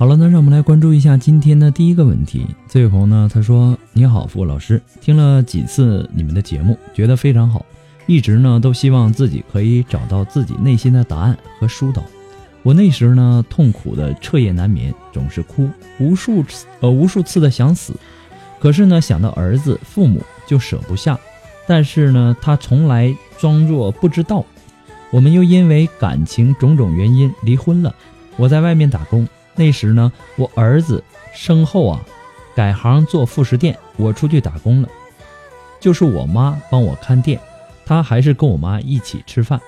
好了，那让我们来关注一下今天的第一个问题。这位朋友呢，他说：“你好，付老师，听了几次你们的节目，觉得非常好，一直呢都希望自己可以找到自己内心的答案和疏导。我那时呢痛苦的彻夜难眠，总是哭，无数次呃无数次的想死。可是呢想到儿子、父母就舍不下，但是呢他从来装作不知道。我们又因为感情种种原因离婚了。我在外面打工。”那时呢，我儿子生后啊，改行做副食店，我出去打工了，就是我妈帮我看店，他还是跟我妈一起吃饭。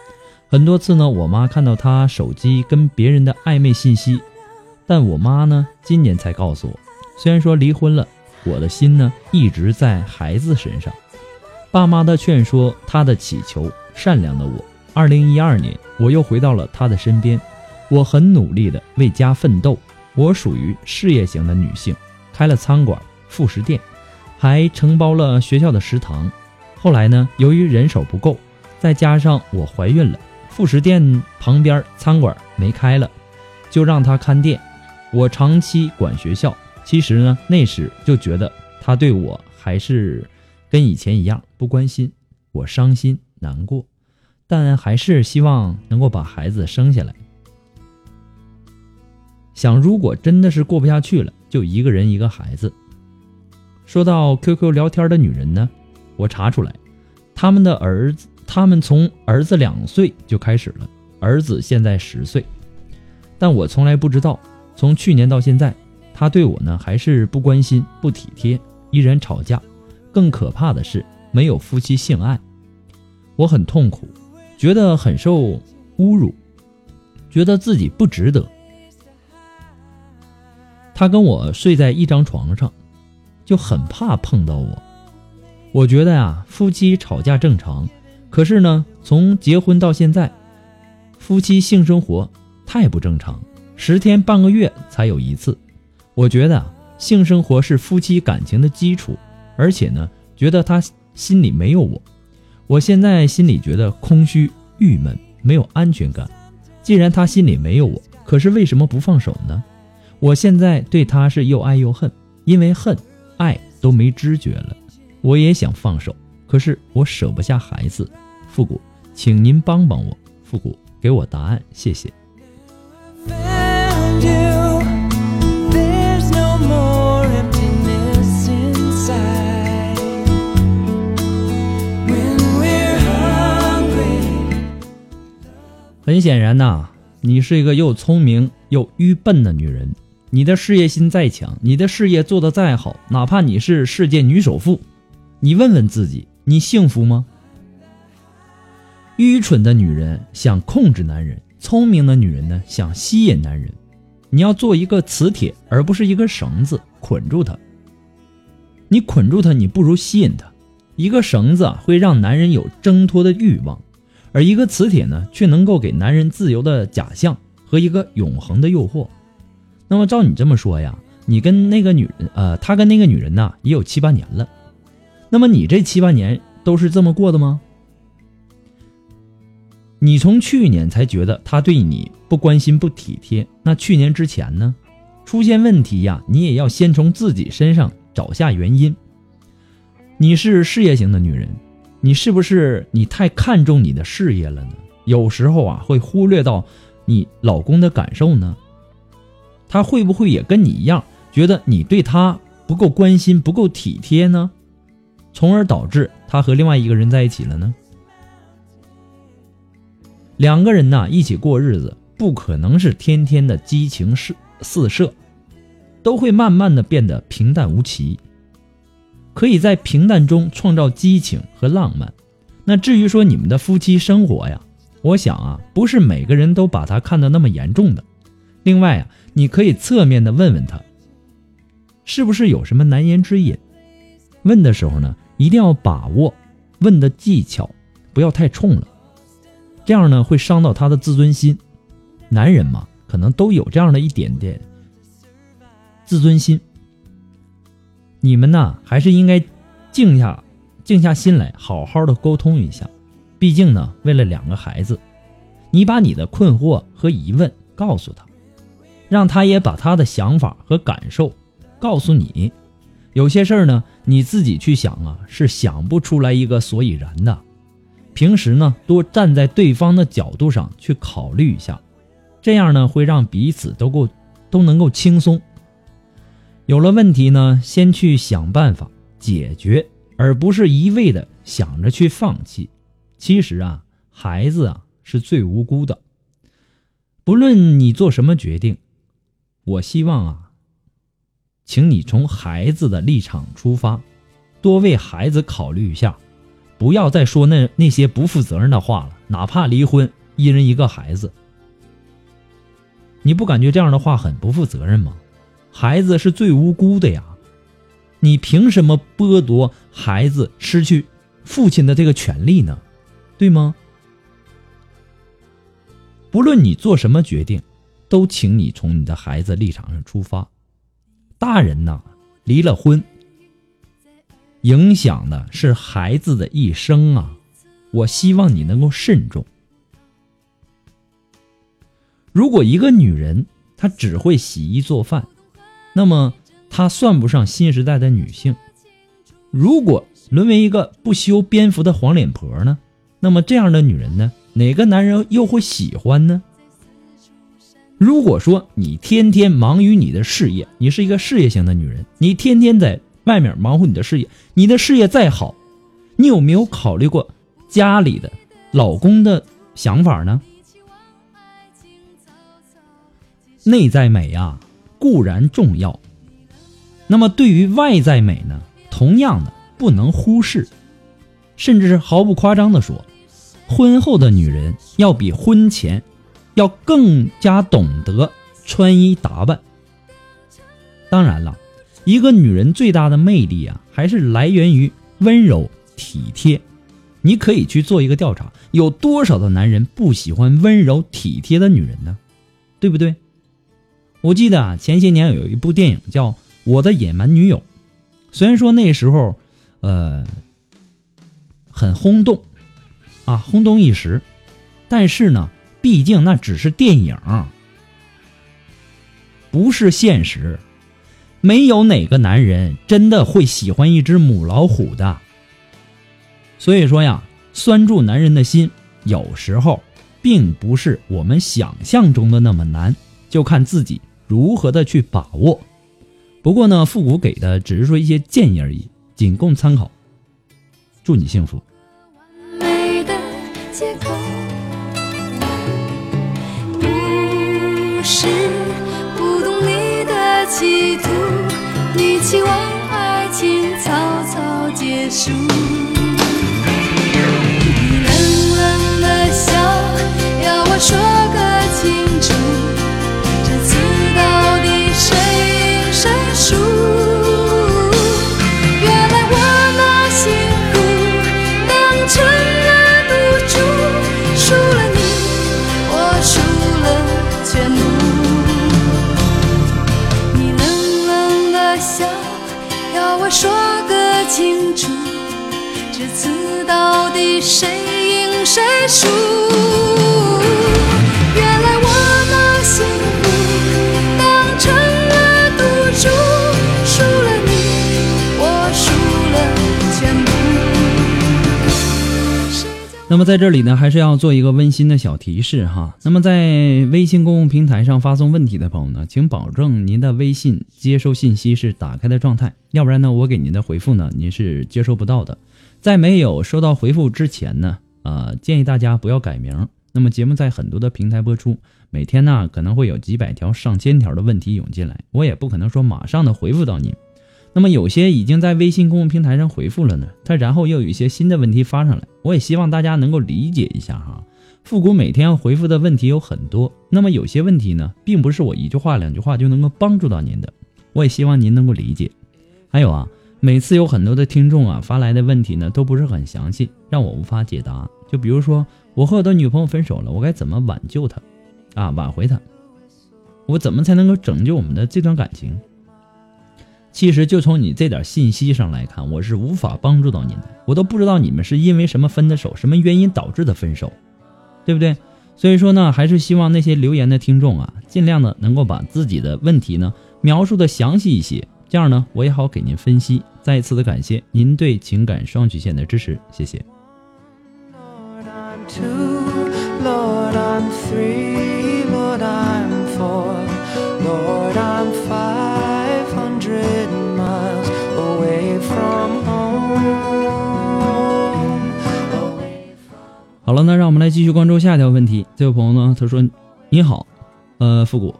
很多次呢，我妈看到他手机跟别人的暧昧信息，但我妈呢，今年才告诉我，虽然说离婚了，我的心呢一直在孩子身上。爸妈的劝说，他的祈求，善良的我，二零一二年，我又回到了他的身边。我很努力的为家奋斗，我属于事业型的女性，开了餐馆、副食店，还承包了学校的食堂。后来呢，由于人手不够，再加上我怀孕了，副食店旁边餐馆没开了，就让他看店。我长期管学校。其实呢，那时就觉得他对我还是跟以前一样不关心，我伤心难过，但还是希望能够把孩子生下来。想，如果真的是过不下去了，就一个人一个孩子。说到 QQ 聊天的女人呢，我查出来，他们的儿子，他们从儿子两岁就开始了，儿子现在十岁，但我从来不知道，从去年到现在，他对我呢还是不关心、不体贴，依然吵架。更可怕的是，没有夫妻性爱，我很痛苦，觉得很受侮辱，觉得自己不值得。他跟我睡在一张床上，就很怕碰到我。我觉得呀，夫妻吵架正常，可是呢，从结婚到现在，夫妻性生活太不正常，十天半个月才有一次。我觉得性生活是夫妻感情的基础，而且呢，觉得他心里没有我。我现在心里觉得空虚、郁闷、没有安全感。既然他心里没有我，可是为什么不放手呢？我现在对他是又爱又恨，因为恨、爱都没知觉了。我也想放手，可是我舍不下孩子。复古，请您帮帮我。复古，给我答案，谢谢。很显然呐，你是一个又聪明又愚笨的女人。你的事业心再强，你的事业做得再好，哪怕你是世界女首富，你问问自己，你幸福吗？愚蠢的女人想控制男人，聪明的女人呢想吸引男人。你要做一个磁铁，而不是一个绳子捆住他。你捆住他，你不如吸引他。一个绳子会让男人有挣脱的欲望，而一个磁铁呢，却能够给男人自由的假象和一个永恒的诱惑。那么照你这么说呀，你跟那个女人，呃，他跟那个女人呐，也有七八年了。那么你这七八年都是这么过的吗？你从去年才觉得他对你不关心不体贴，那去年之前呢？出现问题呀，你也要先从自己身上找下原因。你是事业型的女人，你是不是你太看重你的事业了呢？有时候啊，会忽略到你老公的感受呢？他会不会也跟你一样，觉得你对他不够关心、不够体贴呢？从而导致他和另外一个人在一起了呢？两个人呐，一起过日子，不可能是天天的激情四四射，都会慢慢的变得平淡无奇。可以在平淡中创造激情和浪漫。那至于说你们的夫妻生活呀，我想啊，不是每个人都把它看得那么严重的。另外啊，你可以侧面的问问他，是不是有什么难言之隐？问的时候呢，一定要把握问的技巧，不要太冲了。这样呢，会伤到他的自尊心。男人嘛，可能都有这样的一点点自尊心。你们呢，还是应该静下、静下心来，好好的沟通一下。毕竟呢，为了两个孩子，你把你的困惑和疑问告诉他，让他也把他的想法和感受告诉你。有些事儿呢，你自己去想啊，是想不出来一个所以然的。平时呢，多站在对方的角度上去考虑一下，这样呢会让彼此都够都能够轻松。有了问题呢，先去想办法解决，而不是一味的想着去放弃。其实啊，孩子啊是最无辜的。不论你做什么决定，我希望啊，请你从孩子的立场出发，多为孩子考虑一下。不要再说那那些不负责任的话了。哪怕离婚，一人一个孩子，你不感觉这样的话很不负责任吗？孩子是最无辜的呀，你凭什么剥夺孩子失去父亲的这个权利呢？对吗？不论你做什么决定，都请你从你的孩子立场上出发。大人呐，离了婚。影响的是孩子的一生啊！我希望你能够慎重。如果一个女人她只会洗衣做饭，那么她算不上新时代的女性。如果沦为一个不修边幅的黄脸婆呢？那么这样的女人呢？哪个男人又会喜欢呢？如果说你天天忙于你的事业，你是一个事业型的女人，你天天在。外面忙活你的事业，你的事业再好，你有没有考虑过家里的老公的想法呢？内在美呀固然重要，那么对于外在美呢，同样的不能忽视，甚至是毫不夸张的说，婚后的女人要比婚前要更加懂得穿衣打扮。当然了。一个女人最大的魅力啊，还是来源于温柔体贴。你可以去做一个调查，有多少的男人不喜欢温柔体贴的女人呢？对不对？我记得啊，前些年有一部电影叫《我的野蛮女友》，虽然说那时候，呃，很轰动，啊，轰动一时，但是呢，毕竟那只是电影，不是现实。没有哪个男人真的会喜欢一只母老虎的。所以说呀，拴住男人的心，有时候并不是我们想象中的那么难，就看自己如何的去把握。不过呢，复古给的只是说一些建议而已，仅供参考。祝你幸福。美的借口，是不懂你的企图，你期望爱情草草结束。你冷冷的笑，要我说个清那么在这里呢，还是要做一个温馨的小提示哈。那么在微信公共平台上发送问题的朋友呢，请保证您的微信接收信息是打开的状态，要不然呢，我给您的回复呢，您是接收不到的。在没有收到回复之前呢，呃，建议大家不要改名。那么节目在很多的平台播出，每天呢可能会有几百条、上千条的问题涌进来，我也不可能说马上的回复到您。那么有些已经在微信公众平台上回复了呢，他然后又有一些新的问题发上来，我也希望大家能够理解一下哈。复古每天要回复的问题有很多，那么有些问题呢，并不是我一句话两句话就能够帮助到您的，我也希望您能够理解。还有啊，每次有很多的听众啊发来的问题呢，都不是很详细，让我无法解答。就比如说，我和我的女朋友分手了，我该怎么挽救她？啊，挽回她？我怎么才能够拯救我们的这段感情？其实就从你这点信息上来看，我是无法帮助到您的，我都不知道你们是因为什么分的手，什么原因导致的分手，对不对？所以说呢，还是希望那些留言的听众啊，尽量的能够把自己的问题呢描述的详细一些，这样呢我也好给您分析。再次的感谢您对情感双曲线的支持，谢谢。Away from home。好了，那让我们来继续关注下一条问题。这位朋友呢，他说：“你好，呃，复古，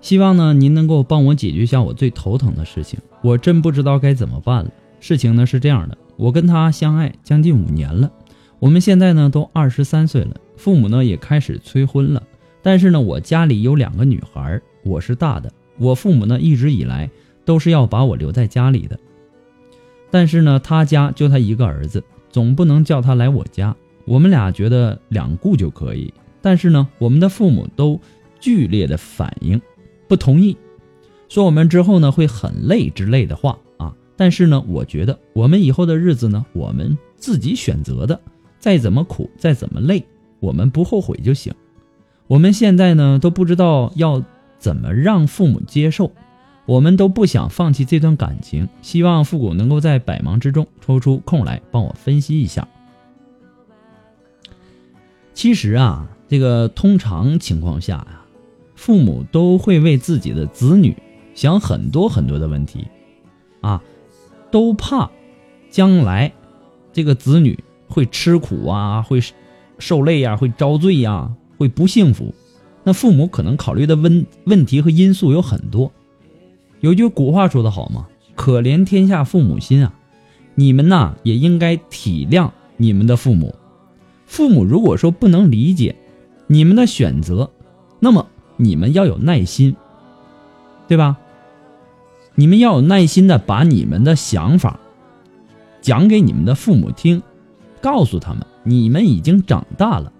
希望呢您能够帮我解决一下我最头疼的事情，我真不知道该怎么办了。事情呢是这样的，我跟他相爱将近五年了，我们现在呢都二十三岁了，父母呢也开始催婚了。但是呢，我家里有两个女孩，我是大的，我父母呢一直以来都是要把我留在家里的。但是呢，他家就他一个儿子，总不能叫他来我家。我们俩觉得两顾就可以，但是呢，我们的父母都剧烈的反应，不同意，说我们之后呢会很累之类的话啊。但是呢，我觉得我们以后的日子呢，我们自己选择的，再怎么苦，再怎么累，我们不后悔就行。我们现在呢都不知道要怎么让父母接受，我们都不想放弃这段感情，希望复古能够在百忙之中抽出空来帮我分析一下。其实啊，这个通常情况下呀、父母都会为自己的子女想很多很多的问题，啊，都怕将来这个子女会吃苦啊，会受累呀、会遭罪呀、会不幸福。那父母可能考虑的问问题和因素有很多。有句古话说得好嘛，“可怜天下父母心啊”，你们呐也应该体谅你们的父母。父母如果说不能理解你们的选择，那么你们要有耐心，对吧？你们要有耐心的把你们的想法讲给你们的父母听，告诉他们你们已经长大了，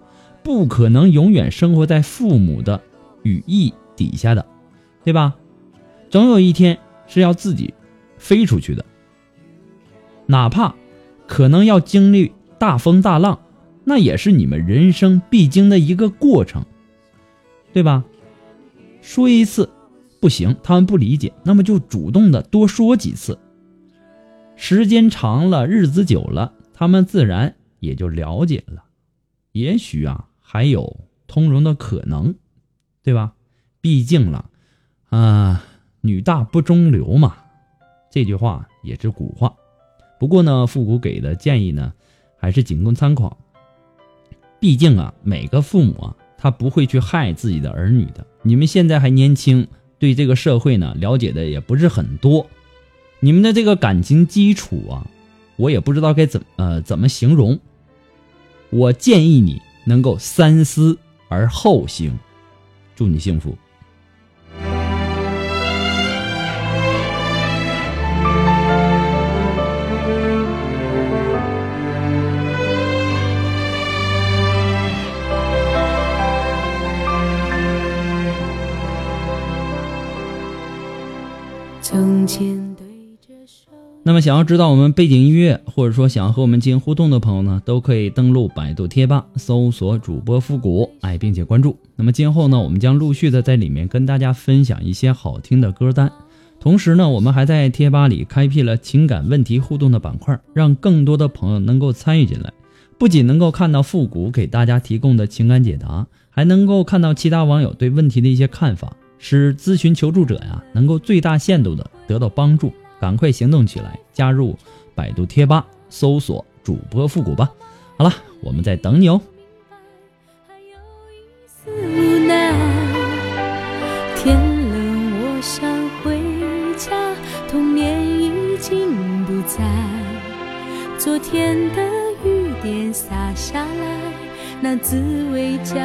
不可能永远生活在父母的羽翼底下的，对吧？总有一天是要自己飞出去的，哪怕可能要经历大风大浪，那也是你们人生必经的一个过程，对吧？说一次不行，他们不理解，那么就主动的多说几次。时间长了，日子久了，他们自然也就了解了。也许啊，还有通融的可能，对吧？毕竟了，啊，女大不中留嘛，这句话也是古话。不过呢，复古给的建议呢，还是仅供参考。毕竟啊，每个父母啊，他不会去害自己的儿女的。你们现在还年轻，对这个社会呢了解的也不是很多，你们的这个感情基础啊，我也不知道该怎么呃怎么形容。我建议你能够三思而后行，祝你幸福。那么，想要知道我们背景音乐，或者说想要和我们进行互动的朋友呢，都可以登录百度贴吧，搜索主播复古，哎，并且关注。那么今后呢，我们将陆续的在里面跟大家分享一些好听的歌单。同时呢，我们还在贴吧里开辟了情感问题互动的板块，让更多的朋友能够参与进来。不仅能够看到复古给大家提供的情感解答，还能够看到其他网友对问题的一些看法，使咨询求助者呀能够最大限度的得到帮助。赶快行动起来，加入百度贴吧，搜索主播复古吧。好了，我们在等你哦。还有一丝无奈。天冷，我想回家，童年已经不在。昨天的雨点洒下来，那滋味叫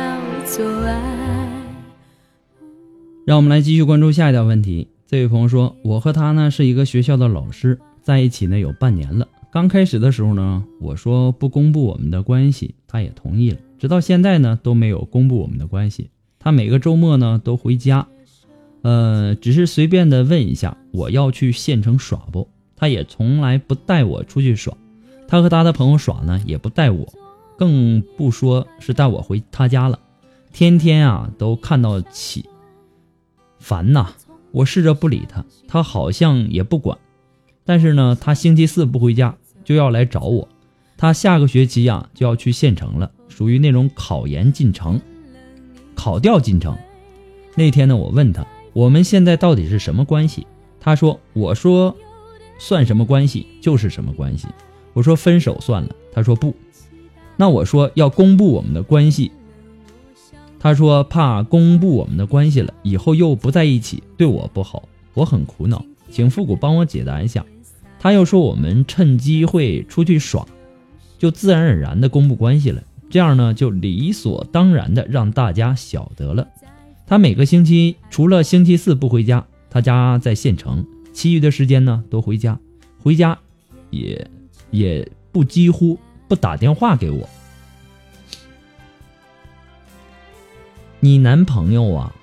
做爱。让我们来继续关注下一条问题。这位朋友说：“我和他呢是一个学校的老师，在一起呢有半年了。刚开始的时候呢，我说不公布我们的关系，他也同意了。直到现在呢都没有公布我们的关系。他每个周末呢都回家，呃，只是随便的问一下我要去县城耍不？他也从来不带我出去耍。他和他的朋友耍呢也不带我，更不说是带我回他家了。天天啊都看到起，烦呐。”我试着不理他，他好像也不管。但是呢，他星期四不回家就要来找我。他下个学期呀就要去县城了，属于那种考研进城、考调进城。那天呢，我问他我们现在到底是什么关系？他说：“我说算什么关系就是什么关系。”我说：“分手算了。”他说：“不。”那我说要公布我们的关系。他说怕公布我们的关系了，以后又不在一起，对我不好，我很苦恼，请复古帮我解答一下。他又说我们趁机会出去耍，就自然而然的公布关系了，这样呢就理所当然的让大家晓得了。他每个星期除了星期四不回家，他家在县城，其余的时间呢都回家，回家也也不几乎不打电话给我。你男朋友啊，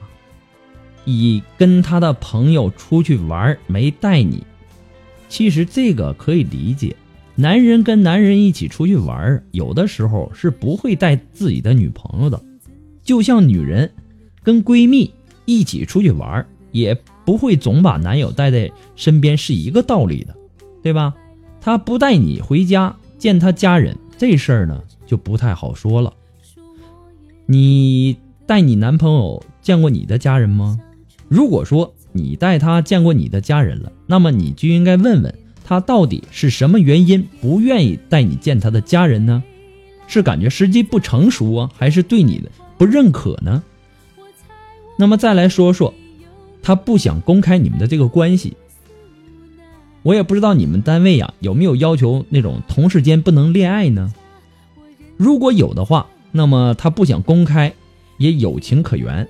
以跟他的朋友出去玩没带你，其实这个可以理解。男人跟男人一起出去玩，有的时候是不会带自己的女朋友的，就像女人跟闺蜜一起出去玩，也不会总把男友带在身边，是一个道理的，对吧？他不带你回家见他家人，这事儿呢就不太好说了。你。带你男朋友见过你的家人吗？如果说你带他见过你的家人了，那么你就应该问问他到底是什么原因不愿意带你见他的家人呢？是感觉时机不成熟啊，还是对你的不认可呢？那么再来说说，他不想公开你们的这个关系。我也不知道你们单位呀有没有要求那种同事间不能恋爱呢？如果有的话，那么他不想公开。也有情可原。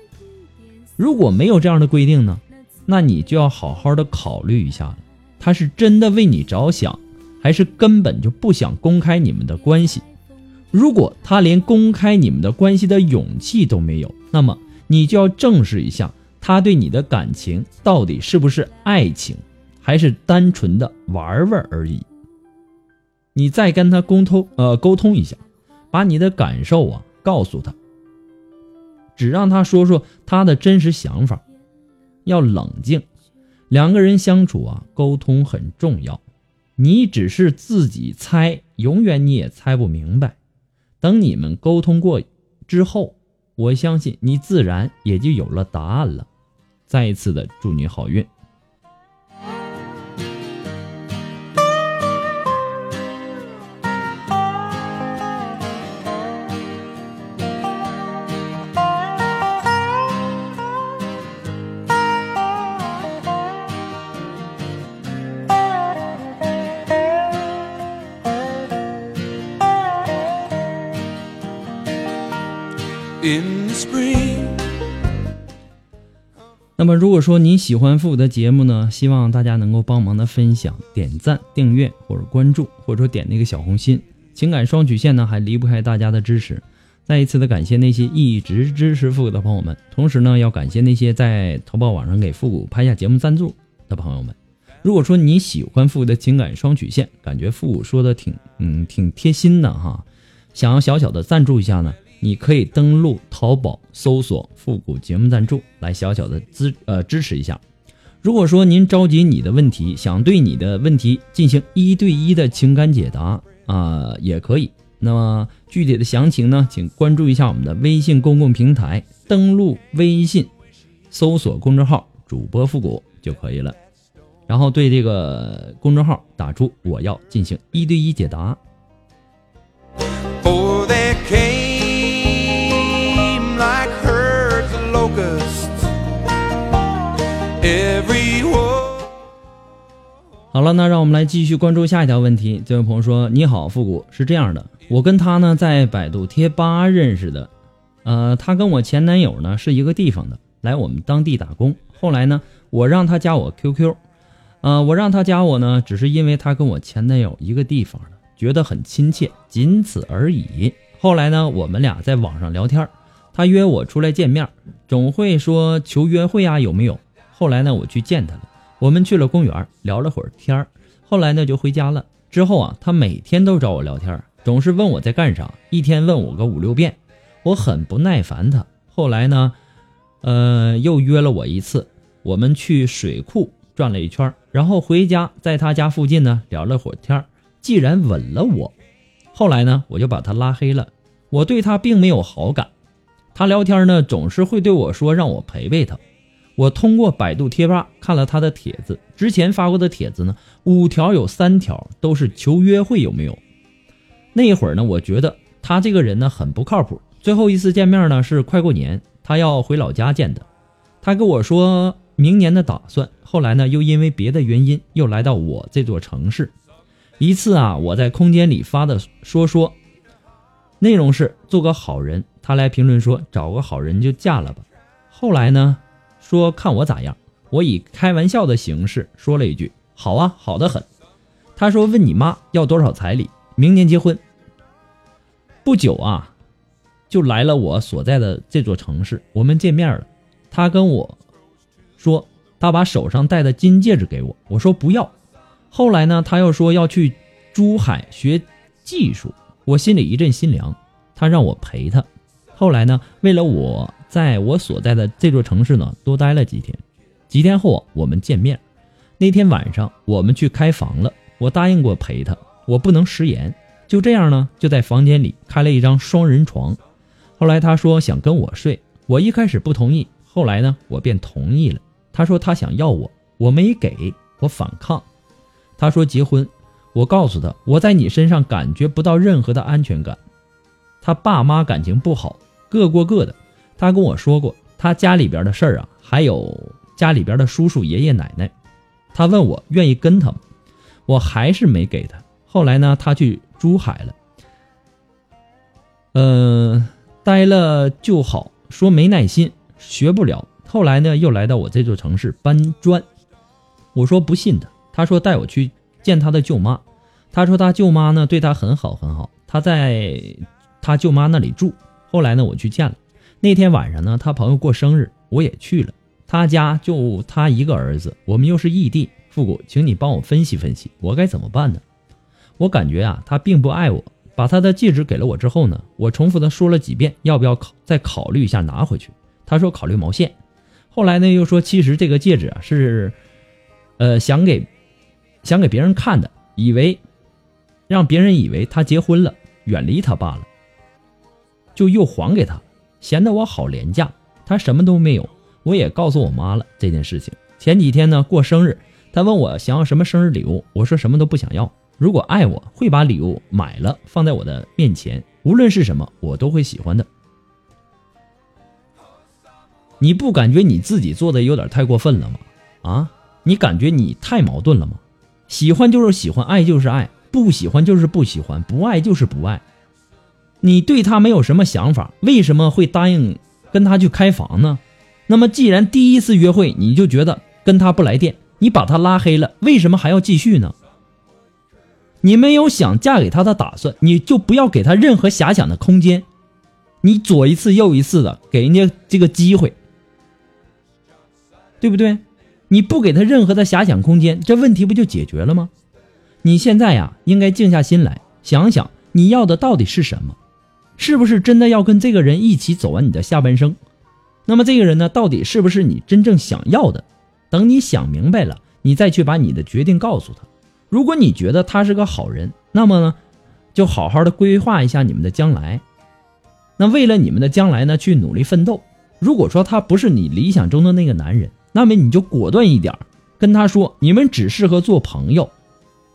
如果没有这样的规定呢，那你就要好好的考虑一下了。他是真的为你着想，还是根本就不想公开你们的关系？如果他连公开你们的关系的勇气都没有，那么你就要正视一下他对你的感情到底是不是爱情，还是单纯的玩玩而已。你再跟他沟通，呃，沟通一下，把你的感受啊告诉他。只让他说说他的真实想法，要冷静。两个人相处啊，沟通很重要。你只是自己猜，永远你也猜不明白。等你们沟通过之后，我相信你自然也就有了答案了。再一次的祝你好运。In the spring 那么，如果说你喜欢复古的节目呢，希望大家能够帮忙的分享、点赞、订阅或者关注，或者说点那个小红心。情感双曲线呢，还离不开大家的支持。再一次的感谢那些一直支持复古的朋友们，同时呢，要感谢那些在淘宝网上给复古拍下节目赞助的朋友们。如果说你喜欢复古的情感双曲线，感觉复古说的挺嗯挺贴心的哈，想要小小的赞助一下呢，你可以登录淘宝搜索“复古节目赞助”来小小的支呃支持一下。如果说您着急你的问题，想对你的问题进行一对一的情感解答啊、也可以。那么具体的详情呢，请关注一下我们的微信公共平台，登录微信搜索公众号“主播复古”就可以了。然后对这个公众号打出“我要进行一对一解答”。好了，那让我们来继续关注下一条问题。这位朋友说：“你好，复古是这样的，我跟他呢在百度贴吧认识的，呃，他跟我前男友呢是一个地方的，来我们当地打工。后来呢，我让他加我 QQ，呃，我让他加我呢，只是因为他跟我前男友一个地方的，觉得很亲切，仅此而已。后来呢，我们俩在网上聊天，他约我出来见面，总会说求约会啊，有没有？后来呢，我去见他了。”我们去了公园，聊了会儿天儿，后来呢就回家了。之后啊，他每天都找我聊天，总是问我在干啥，一天问我个五六遍，我很不耐烦他。后来呢，呃，又约了我一次，我们去水库转了一圈，然后回家，在他家附近呢聊了会儿天儿，既然吻了我，后来呢我就把他拉黑了。我对他并没有好感，他聊天呢总是会对我说让我陪陪他。我通过百度贴吧看了他的帖子，之前发过的帖子呢，五条有三条都是求约会，有没有？那会儿呢，我觉得他这个人呢很不靠谱。最后一次见面呢是快过年，他要回老家见的，他跟我说明年的打算。后来呢，又因为别的原因又来到我这座城市。一次啊，我在空间里发的说说，内容是做个好人，他来评论说找个好人就嫁了吧。后来呢？说看我咋样，我以开玩笑的形式说了一句：“好啊，好的很。”他说：“问你妈要多少彩礼，明年结婚。”不久啊，就来了我所在的这座城市，我们见面了。他跟我说，他把手上戴的金戒指给我，我说不要。后来呢，他又说要去珠海学技术，我心里一阵心凉。他让我陪他。后来呢，为了我。在我所在的这座城市呢，多待了几天。几天后，我们见面。那天晚上，我们去开房了。我答应过陪他，我不能食言。就这样呢，就在房间里开了一张双人床。后来他说想跟我睡，我一开始不同意，后来呢，我便同意了。他说他想要我，我没给，我反抗。他说结婚，我告诉他我在你身上感觉不到任何的安全感。他爸妈感情不好，各过各的。他跟我说过，他家里边的事儿啊，还有家里边的叔叔爷爷奶奶。他问我愿意跟他吗？我还是没给他。后来呢，他去珠海了，呃，待了就好，说没耐心，学不了。后来呢，又来到我这座城市搬砖。我说不信他，他说带我去见他的舅妈。他说他舅妈呢对他很好很好，他在他舅妈那里住。后来呢，我去见了。那天晚上呢，他朋友过生日，我也去了。他家就他一个儿子，我们又是异地。复古，请你帮我分析分析，我该怎么办呢？我感觉啊，他并不爱我。把他的戒指给了我之后呢，我重复的说了几遍，要不要考再考虑一下拿回去？他说考虑毛线。后来呢又说，其实这个戒指啊是，呃想给想给别人看的，以为让别人以为他结婚了，远离他罢了，就又还给他，显得我好廉价，他什么都没有。我也告诉我妈了这件事情。前几天呢过生日，他问我想要什么生日礼物，我说什么都不想要。如果爱我，会把礼物买了放在我的面前，无论是什么，我都会喜欢的。你不感觉你自己做的有点太过分了吗？啊，你感觉你太矛盾了吗？喜欢就是喜欢，爱就是爱，不喜欢就是不喜欢，不爱就是不爱。你对他没有什么想法，为什么会答应跟他去开房呢？那么既然第一次约会你就觉得跟他不来电，你把他拉黑了，为什么还要继续呢？你没有想嫁给他的打算，你就不要给他任何遐想的空间。你左一次右一次的给人家这个机会。对不对？你不给他任何的遐想空间，这问题不就解决了吗？你现在呀，应该静下心来想想，你要的到底是什么？是不是真的要跟这个人一起走完你的下半生？那么这个人呢，到底是不是你真正想要的？等你想明白了，你再去把你的决定告诉他。如果你觉得他是个好人，那么呢，就好好的规划一下你们的将来。那为了你们的将来呢，去努力奋斗。如果说他不是你理想中的那个男人，那么你就果断一点，跟他说你们只适合做朋友，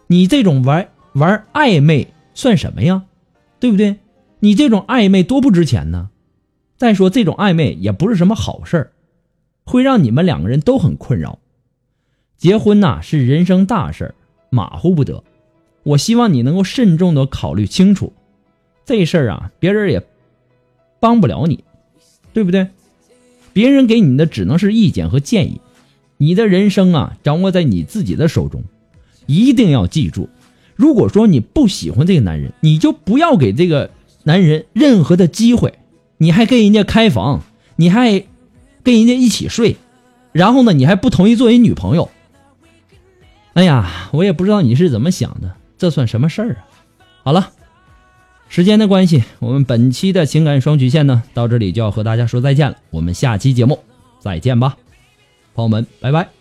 你这种玩玩暧昧算什么呀？对不对？你这种暧昧多不值钱呢。再说这种暧昧也不是什么好事儿，会让你们两个人都很困扰。结婚呐是人生大事儿马虎不得。我希望你能够慎重的考虑清楚，这事儿啊，别人也帮不了你，对不对？别人给你的只能是意见和建议，你的人生啊掌握在你自己的手中，一定要记住。如果说你不喜欢这个男人，你就不要给这个男人任何的机会，你还跟人家开房，你还跟人家一起睡，然后呢，你还不同意做人女朋友。哎呀，我也不知道你是怎么想的，这算什么事儿啊？好了。时间的关系，我们本期的情感双曲线呢，到这里就要和大家说再见了。我们下期节目再见吧，朋友们，拜拜。